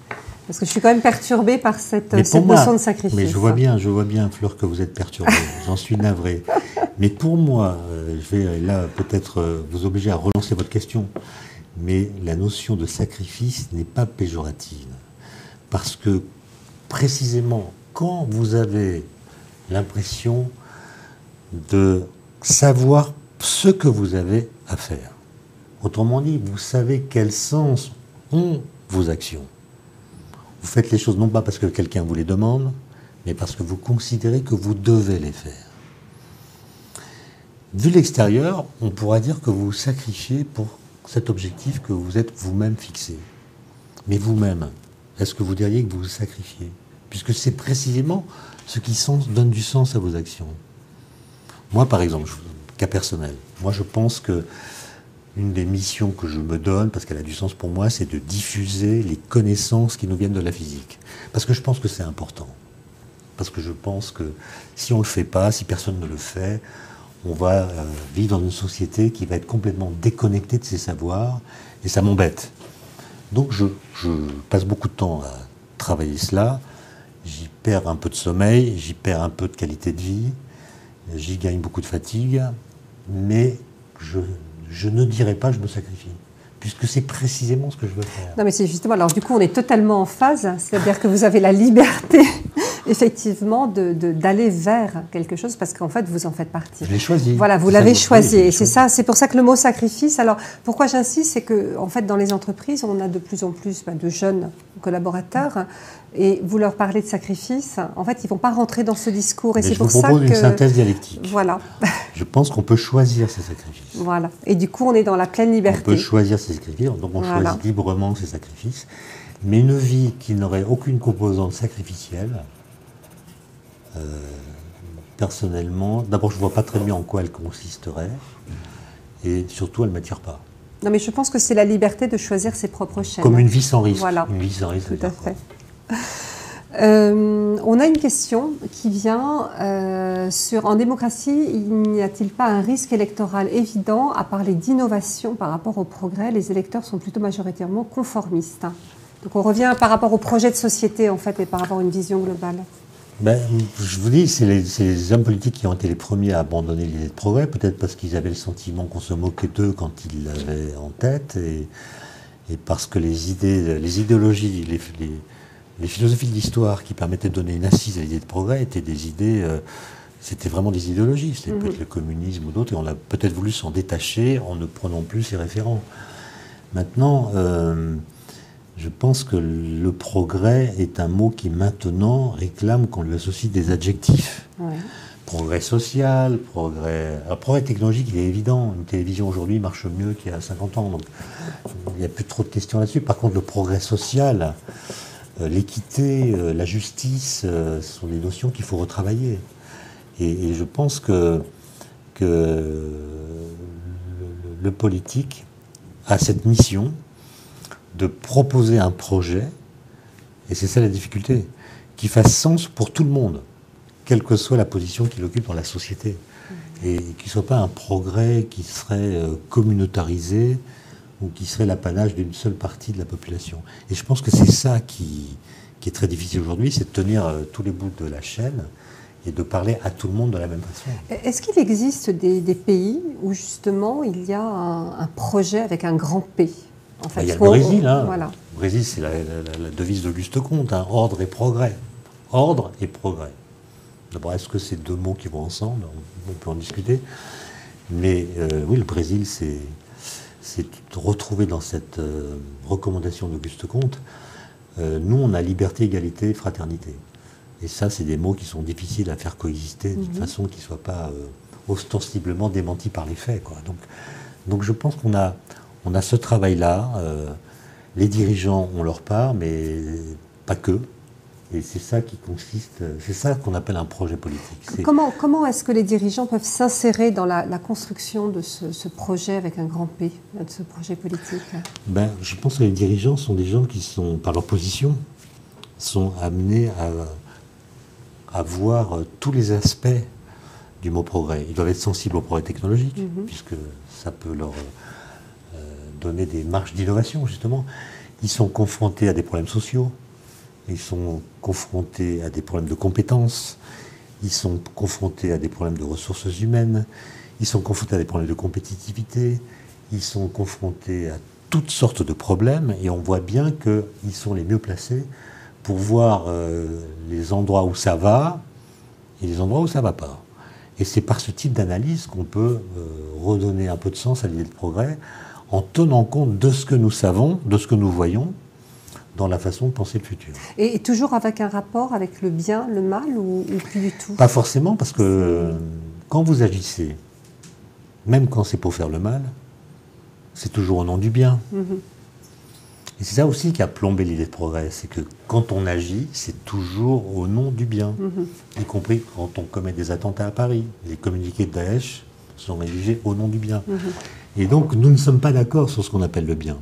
Parce que je suis quand même perturbée par cette, notion de sacrifice. Mais je vois bien, je vois bien, Fleur, que vous êtes perturbée. J'en suis navré. Mais pour moi, euh, je vais là peut-être euh, vous obliger à relancer votre question. Mais la notion de sacrifice n'est pas péjorative. Parce que précisément, quand vous avez l'impression de savoir ce que vous avez à faire, autrement dit, vous savez quel sens ont vos actions vous faites les choses non pas parce que quelqu'un vous les demande, mais parce que vous considérez que vous devez les faire. Vu l'extérieur, on pourra dire que vous vous sacrifiez pour cet objectif que vous êtes vous-même fixé. Mais vous-même, est-ce que vous diriez que vous vous sacrifiez? Puisque c'est précisément ce qui donne du sens à vos actions. Moi, par exemple, cas personnel, moi je pense que une des missions que je me donne, parce qu'elle a du sens pour moi, c'est de diffuser les connaissances qui nous viennent de la physique. Parce que je pense que c'est important. Parce que je pense que si on ne le fait pas, si personne ne le fait, on va euh, vivre dans une société qui va être complètement déconnectée de ses savoirs, et ça m'embête. Donc je, passe beaucoup de temps à travailler cela, j'y perds un peu de sommeil, j'y perds un peu de qualité de vie, j'y gagne beaucoup de fatigue, mais je, je ne dirais pas je me sacrifie puisque c'est précisément ce que je veux faire. Non, mais c'est justement. Alors, du coup, on est totalement en phase, c'est-à-dire que vous avez la liberté, effectivement, d'aller vers quelque chose, parce qu'en fait, vous en faites partie. Je l'ai choisi. Voilà, vous l'avez choisi. Et c'est ça, c'est pour ça que le mot sacrifice. Alors, pourquoi j'insiste, c'est que, en fait, dans les entreprises, on a de plus en plus bah, de jeunes collaborateurs et vous leur parlez de sacrifice, en fait, ils ne vont pas rentrer dans ce discours. Et c'est pour ça que... une synthèse dialectique. Voilà. Je pense qu'on peut choisir ses sacrifices. Voilà. Et du coup, on est dans la pleine liberté. On peut choisir ses sacrifices, donc on choisit librement ses sacrifices. Mais une vie qui n'aurait aucune composante sacrificielle, personnellement, d'abord, je ne vois pas très bien en quoi elle consisterait, et surtout, elle ne m'attire pas. Non, mais je pense que c'est la liberté de choisir ses propres chaînes. Comme une vie sans risque. Voilà. Une vie sans risque. Tout à fait. Euh, on a une question qui vient euh, sur en démocratie, n'y a-t-il pas un risque électoral évident à parler d'innovation par rapport au progrès? Les électeurs sont plutôt majoritairement conformistes. Donc on revient par rapport au projet de société en fait et par rapport à une vision globale. Ben, je vous dis, c'est les, hommes politiques qui ont été les premiers à abandonner l'idée de progrès, peut-être parce qu'ils avaient le sentiment qu'on se moquait d'eux quand ils l'avaient en tête, et, parce que les idées, les idéologies, les, les philosophies de l'histoire qui permettaient de donner une assise à l'idée de progrès étaient des idées, euh, c'était vraiment des idéologies, c'était peut-être mhm. le communisme ou d'autres, et on a peut-être voulu s'en détacher en ne prenant plus ces référents. Maintenant, euh, je pense que le progrès est un mot qui maintenant réclame qu'on lui associe des adjectifs. Progrès social, progrès. Alors, progrès technologique, il est évident. Une télévision aujourd'hui marche mieux qu'il y a 50 ans. Donc, il n'y a plus trop de questions là-dessus. Par contre, le progrès social, euh, l'équité, euh, la justice, euh, ce sont des notions qu'il faut retravailler. Et, je pense que, que le, politique a cette mission de proposer un projet, et c'est ça la difficulté, qui fasse sens pour tout le monde, quelle que soit la position qu'il occupe dans la société. Et qui ne soit pas un progrès qui serait communautarisé, ou qui serait l'apanage d'une seule partie de la population. Et je pense que c'est ça qui, qui est très difficile aujourd'hui, c'est de tenir euh, tous les bouts de la chaîne et de parler à tout le monde de la même façon. Est-ce qu'il existe des, pays où justement il y a un, projet avec un grand P? En fait, bah, Il y a le Brésil. Hein. Voilà. Le Brésil, c'est la, devise d'Auguste Comte, hein, ordre et progrès. Ordre et progrès. D'abord, est-ce que c'est deux mots qui vont ensemble on, peut en discuter. Mais euh, oui, le Brésil, c'est retrouvé dans cette euh, recommandation d'Auguste Comte. Euh, nous, on a liberté, égalité, fraternité. Et ça, c'est des mots qui sont difficiles à faire coexister d'une mhm. façon qui ne soit pas ostensiblement démentis par les faits. Quoi. Donc, donc je pense qu'on a, on a ce travail-là. les dirigeants ont leur part, mais pas que. Et c'est ça qui consiste, c'est ça qu'on appelle un projet politique. Comment, comment est-ce que les dirigeants peuvent s'insérer dans la, construction de ce, projet avec un grand P, de ce projet politique? Ben, Je pense que les dirigeants sont des gens qui sont, par leur position, sont amenés à, à voir tous les aspects du mot progrès. Ils doivent être sensibles au progrès technologique, mhm. puisque ça peut leur euh, donner des marges d'innovation, justement. Ils sont confrontés à des problèmes sociaux ils sont confrontés à des problèmes de compétences, ils sont confrontés à des problèmes de ressources humaines, ils sont confrontés à des problèmes de compétitivité, ils sont confrontés à toutes sortes de problèmes et on voit bien qu'ils sont les mieux placés pour voir euh, les endroits où ça va et les endroits où ça ne va pas. Et c'est par ce type d'analyse qu'on peut euh, redonner un peu de sens à l'idée de progrès en tenant compte de ce que nous savons, de ce que nous voyons, dans la façon de penser le futur. Et, toujours avec un rapport avec le bien, le mal ou, plus du tout? Pas forcément, parce que quand vous agissez, même quand c'est pour faire le mal, c'est toujours au nom du bien. Mhm. Et c'est ça aussi qui a plombé l'idée de progrès, c'est que quand on agit, c'est toujours au nom du bien, mhm. y compris quand on commet des attentats à Paris. Les communiqués de Daesh sont rédigés au nom du bien. Mhm. Et donc nous ne sommes pas d'accord sur ce qu'on appelle le bien.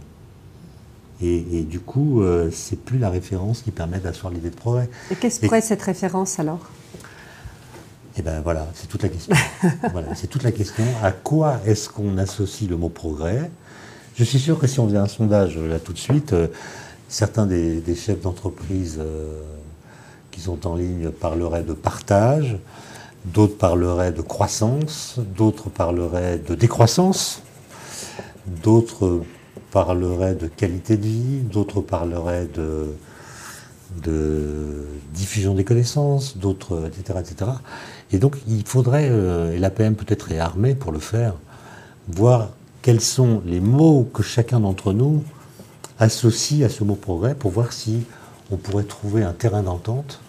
Et, du coup, euh, c'est plus la référence qui permet d'asseoir l'idée de progrès. Et qu'est-ce pourrait être cette référence alors? Eh bien voilà, c'est toute la question. voilà, c'est toute la question. À quoi est-ce qu'on associe le mot progrès? Je suis sûr que si on faisait un sondage là tout de suite, euh, certains des, chefs d'entreprise euh, qui sont en ligne parleraient de partage, d'autres parleraient de croissance, d'autres parleraient de décroissance, d'autres parleraient de qualité de vie, d'autres parleraient de, diffusion des connaissances, d'autres, etc., etc. Et donc, il faudrait, euh, et l'APM peut-être est armée pour le faire, voir quels sont les mots que chacun d'entre nous associe à ce mot progrès pour voir si on pourrait trouver un terrain d'entente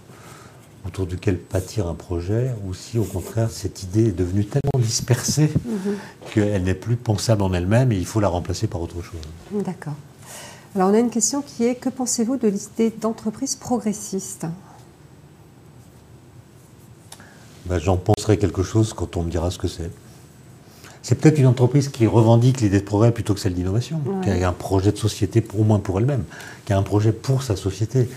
autour duquel pâtir un projet, ou si au contraire cette idée est devenue tellement dispersée mhm. qu'elle n'est plus pensable en elle-même et il faut la remplacer par autre chose. D'accord. Alors on a une question qui est que pensez-vous de l'idée d'entreprise progressiste? Ben, J'en penserai quelque chose quand on me dira ce que c'est. C'est peut-être une entreprise qui revendique l'idée de progrès plutôt que celle d'innovation, qui a un projet de société au moins pour elle-même, qui a un projet pour sa société.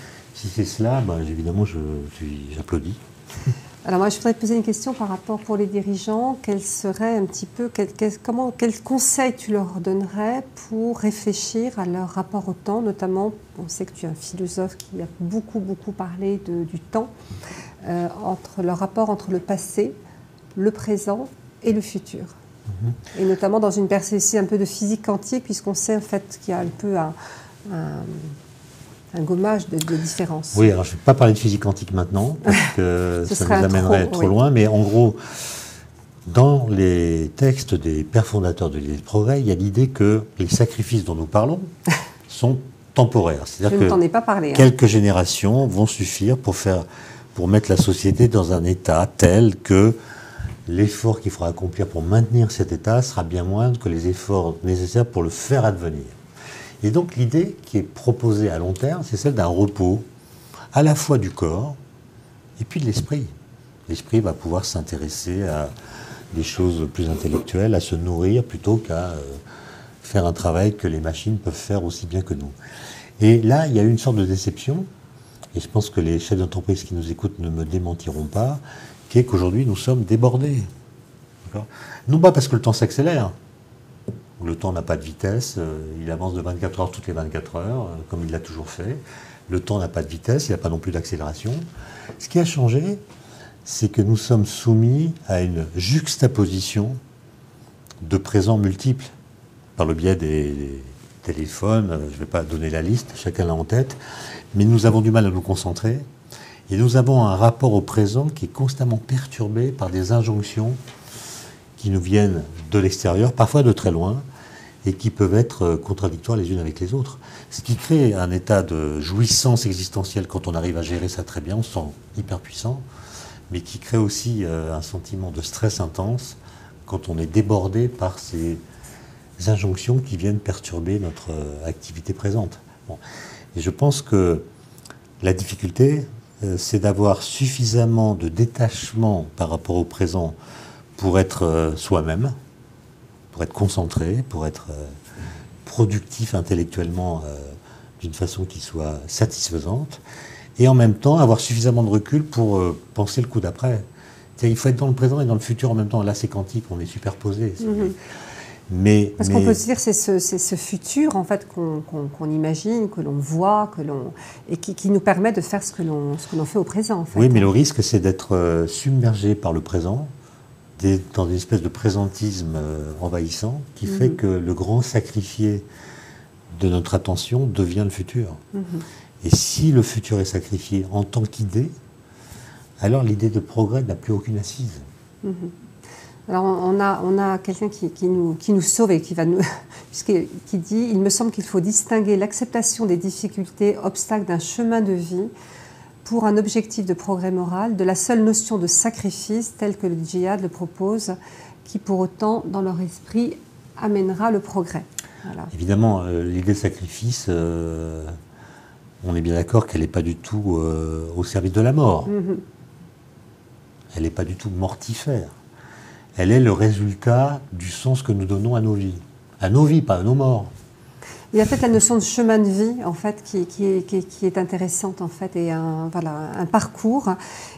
Si c'est cela, ben, évidemment, j'applaudis. Alors moi, je voudrais te poser une question par rapport pour les dirigeants. Quel serait un petit peu, quel, comment, quel conseil tu leur donnerais pour réfléchir à leur rapport au temps, notamment, on sait que tu es un philosophe qui a beaucoup, beaucoup parlé du temps, euh, entre le rapport entre le passé, le présent et le futur. Mhm. Et notamment dans une perspective un peu de physique quantique, puisqu'on sait en fait qu'il y a un peu un un gommage de, différence. Oui, alors je ne vais pas parler de physique quantique maintenant, parce que ça nous amènerait trop, loin, mais en gros, dans les textes des pères fondateurs de l'idée de progrès, il y a l'idée que les sacrifices dont nous parlons sont temporaires. C'est-à-dire que ai pas parlé, hein. quelques générations vont suffire pour, faire, pour mettre la société dans un état tel que l'effort qu'il faudra accomplir pour maintenir cet état sera bien moindre que les efforts nécessaires pour le faire advenir. Et donc l'idée qui est proposée à long terme, c'est celle d'un repos à la fois du corps et puis de l'esprit. L'esprit va pouvoir s'intéresser à des choses plus intellectuelles, à se nourrir plutôt qu'à euh, faire un travail que les machines peuvent faire aussi bien que nous. Et là, il y a une sorte de déception, et je pense que les chefs d'entreprise qui nous écoutent ne me démentiront pas, qui est qu'aujourd'hui nous sommes débordés. Non pas parce que le temps s'accélère, le temps n'a pas de vitesse, euh, il avance de 24 heures toutes les 24 heures, euh, comme il l'a toujours fait. Le temps n'a pas de vitesse, il n'y a pas non plus d'accélération. Ce qui a changé, c'est que nous sommes soumis à une juxtaposition de présents multiples, par le biais des téléphones, euh, je ne vais pas donner la liste, chacun l'a en tête, mais nous avons du mal à nous concentrer, et nous avons un rapport au présent qui est constamment perturbé par des injonctions qui nous viennent de l'extérieur, parfois de très loin, et qui peuvent être euh, contradictoires les unes avec les autres. Ce qui crée un état de jouissance existentielle quand on arrive à gérer ça très bien, on se sent hyper puissant, mais qui crée aussi euh, un sentiment de stress intense quand on est débordé par ces injonctions qui viennent perturber notre euh, activité présente. Et je pense que la difficulté, c'est d'avoir suffisamment de détachement par rapport au présent pour être soi-même, pour être concentré, pour être euh, productif intellectuellement euh, d'une façon qui soit satisfaisante, et en même temps avoir suffisamment de recul pour euh, penser le coup d'après. Il faut être dans le présent et dans le futur en même temps. Là, c'est quantique, on est superposé. Mhm. Mais, Parce qu'on peut se dire c'est ce, ce, futur en fait qu'on imagine, que l'on voit, que l'on et qui, qui, nous permet de faire ce que l'on fait au présent. En fait. Oui, mais le risque c'est d'être submergé par le présent dans une espèce de présentisme euh, envahissant qui fait mhm. que le grand sacrifié de notre attention devient le futur. Mhm. Et si le futur est sacrifié en tant qu'idée, alors l'idée de progrès n'a plus aucune assise. Mhm. Alors on a, on a quelqu'un qui, qui, nous, qui nous sauve et qui va nous, qui dit, il me semble qu'il faut distinguer l'acceptation des difficultés, obstacles d'un chemin de vie pour un objectif de progrès moral de la seule notion de sacrifice telle que le djihad le propose, qui pour autant, dans leur esprit, amènera le progrès. Évidemment, euh, l'idée de sacrifice, euh, on est bien d'accord qu'elle n'est pas du tout euh, au service de la mort. Mhm. Elle n'est pas du tout mortifère. Elle est le résultat du sens que nous donnons à nos vies. À nos vies, pas à nos morts. Il y a peut-être la notion de chemin de vie, en fait, qui, qui, est, intéressante, en fait, et un, voilà, un parcours.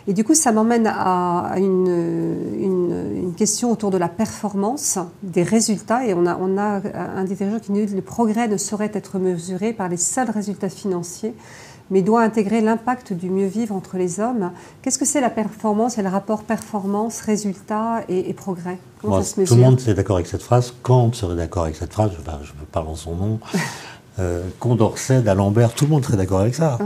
Et du coup, ça m'emmène à une, une, une, question autour de la performance, des résultats. Et on a, on a un des dirigeants qui nous dit que le progrès ne saurait être mesuré par les seuls résultats financiers, mais doit intégrer l'impact du mieux vivre entre les hommes. Qu'est-ce que c'est la performance et le rapport performance, résultat et, progrès? Comment ça se mesure Tout le monde est d'accord avec cette phrase. Kant serait d'accord avec cette phrase, je, je parle en son nom. Euh, Condorcet, d'Alembert, tout le monde serait d'accord avec ça.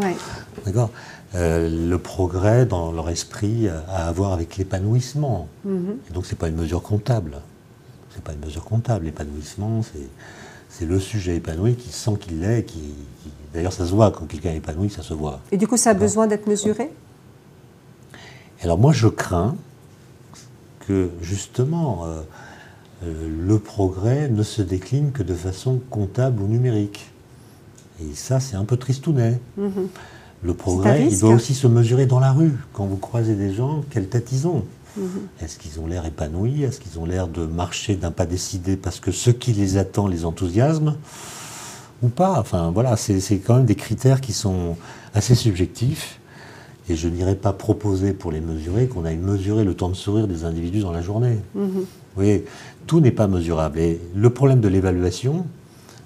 D'accord? Euh, le progrès dans leur esprit a à voir avec l'épanouissement. Mhm. Et donc, ce n'est pas une mesure comptable. C'est pas une mesure comptable. L'épanouissement, c'est le sujet épanoui qui sent qu'il l'est, qui, D'ailleurs, ça se voit, quand quelqu'un est épanoui, ça se voit. Et du coup, ça a besoin d'être mesuré Alors moi, je crains que, justement, euh, euh, le progrès ne se décline que de façon comptable ou numérique. Et ça, c'est un peu tristounet. Mhm. Le progrès, il doit aussi se mesurer dans la rue. Quand vous croisez des gens, quelle tête ils ont mhm. Est-ce qu'ils ont l'air épanouis? Est-ce qu'ils ont l'air de marcher d'un pas décidé parce que ce qui les attend les enthousiasme? Ou pas. Enfin, voilà, c'est quand même des critères qui sont assez subjectifs. Et je n'irai pas proposer pour les mesurer qu'on aille mesurer le temps de sourire des individus dans la journée. Mm-hmm. Vous voyez, tout n'est pas mesurable. Et le problème de l'évaluation,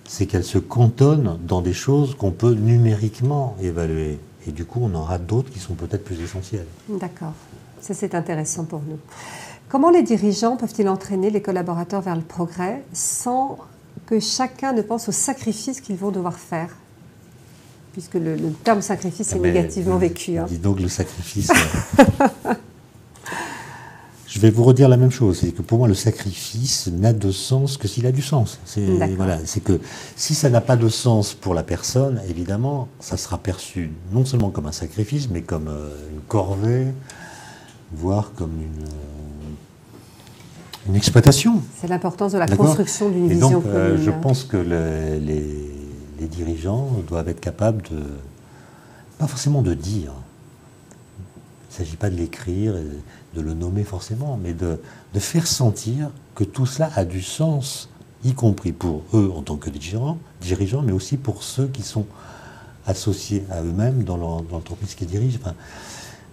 c'est qu'elle se cantonne dans des choses qu'on peut numériquement évaluer. Et du coup, on aura d'autres qui sont peut-être plus essentielles. D'accord. Ça, c'est intéressant pour nous. Comment les dirigeants peuvent-ils entraîner les collaborateurs vers le progrès sans que chacun ne pense au sacrifice qu'ils vont devoir faire Puisque le, terme sacrifice est ah, négativement vécu. Hein. Dis donc le sacrifice. Euh, je vais vous redire la même chose. C'est que pour moi, le sacrifice n'a de sens que s'il a du sens. C'est voilà, que si ça n'a pas de sens pour la personne, évidemment, ça sera perçu non seulement comme un sacrifice, mais comme euh, une corvée, voire comme une une exploitation. C'est l'importance de la construction d'une vision donc, euh, je pense que les, dirigeants doivent être capables de, pas forcément de dire, il ne s'agit pas de l'écrire, de le nommer forcément, mais de, faire sentir que tout cela a du sens, y compris pour eux en tant que dirigeants, dirigeants mais aussi pour ceux qui sont associés à eux-mêmes dans l'entreprise qu'ils dirigent.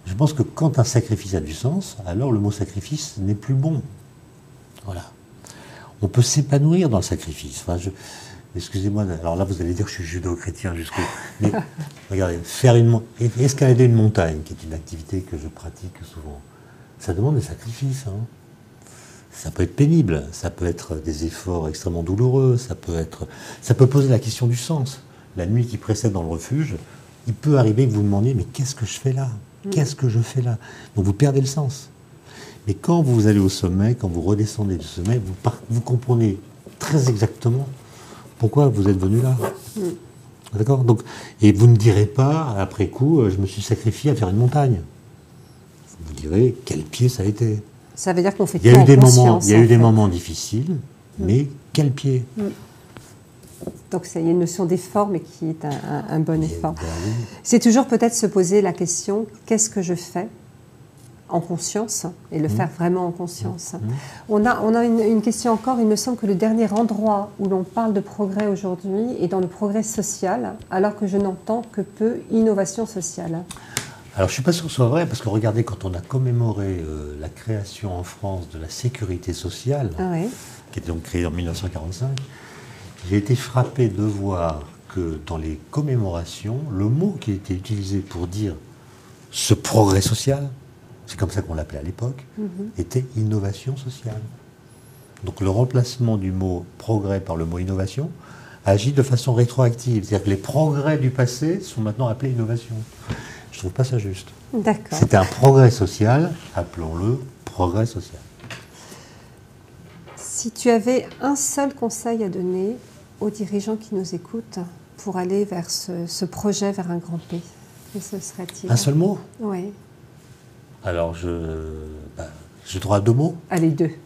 je pense que quand un sacrifice a du sens, alors le mot sacrifice n'est plus bon. Voilà. On peut s'épanouir dans le sacrifice. excusez-moi, alors là vous allez dire que je suis judo-chrétien jusqu'au. Mais regardez, faire une escalader une montagne, qui est une activité que je pratique souvent, ça demande des sacrifices. Hein. Ça peut être pénible, ça peut être des efforts extrêmement douloureux, ça peut être, ça peut poser la question du sens. La nuit qui précède dans le refuge, il peut arriver que vous vous demandiez mais qu'est-ce que je fais là? Mm. Qu'est-ce que je fais là? Donc vous perdez le sens. Mais quand vous allez au sommet, quand vous redescendez du sommet, vous, vous comprenez très exactement pourquoi vous êtes venu là. Mm. D'accord? Donc, Et vous ne direz pas, après coup, euh, je me suis sacrifié à faire une montagne. Vous direz, quel pied ça a été. Ça veut dire qu'on fait il y a eu des moments, Il y a eu des moments difficiles, mm. mais quel pied? Mm. Donc il y a une notion d'effort, mais qui est un, bon effort. Ben C'est toujours peut-être se poser la question, qu'est-ce que je fais? En conscience et le mmh. faire vraiment en conscience. Mmh. On a, on a une, question encore. Il me semble que le dernier endroit où l'on parle de progrès aujourd'hui est dans le progrès social, alors que je n'entends que peu innovation sociale. Alors je ne suis pas sûr que ce soit vrai, parce que regardez, quand on a commémoré euh, la création en France de la sécurité sociale, ah qui était donc créée en 1945, j'ai été frappé de voir que dans les commémorations, le mot qui été utilisé pour dire ce progrès social, c'est comme ça qu'on l'appelait à l'époque, mhm. était innovation sociale. Donc le remplacement du mot progrès par le mot innovation agit de façon rétroactive. C'est-à-dire que les progrès du passé sont maintenant appelés innovation. Je ne trouve pas ça juste. D'accord. C'était un progrès social, appelons-le progrès social. Si tu avais un seul conseil à donner aux dirigeants qui nous écoutent pour aller vers ce, projet vers un grand P, que ce serait-il? Un seul mot? Oui. Alors, je, bah, j'ai droit à deux mots? Allez, deux.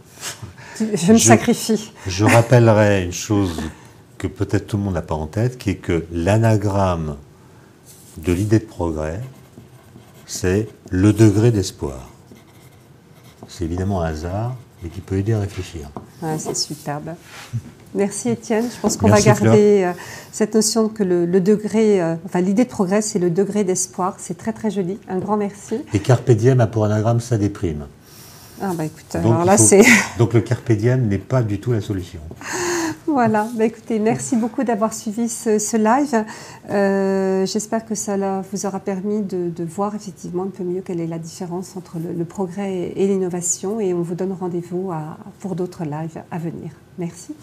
Je me sacrifie. Je rappellerai une chose que peut-être tout le monde n'a pas en tête, qui est que l'anagramme de l'idée de progrès, c'est le degré d'espoir. C'est évidemment un hasard, mais qui peut aider à réfléchir. c'est superbe. Merci Étienne. Je pense qu'on va garder cette notion que le, degré, enfin l'idée de progrès, c'est le degré d'espoir. C'est très très joli. Un grand merci. Et Carpe diem a pour anagramme ça déprime. Ah bah écoute, alors là c'est. Donc le carpe diem n'est pas du tout la solution. Voilà, bah écoutez, merci beaucoup d'avoir suivi ce, live. Euh, j'espère que ça vous aura permis de, voir effectivement un peu mieux quelle est la différence entre le, progrès et l'innovation et on vous donne rendez-vous pour d'autres lives à venir. Merci.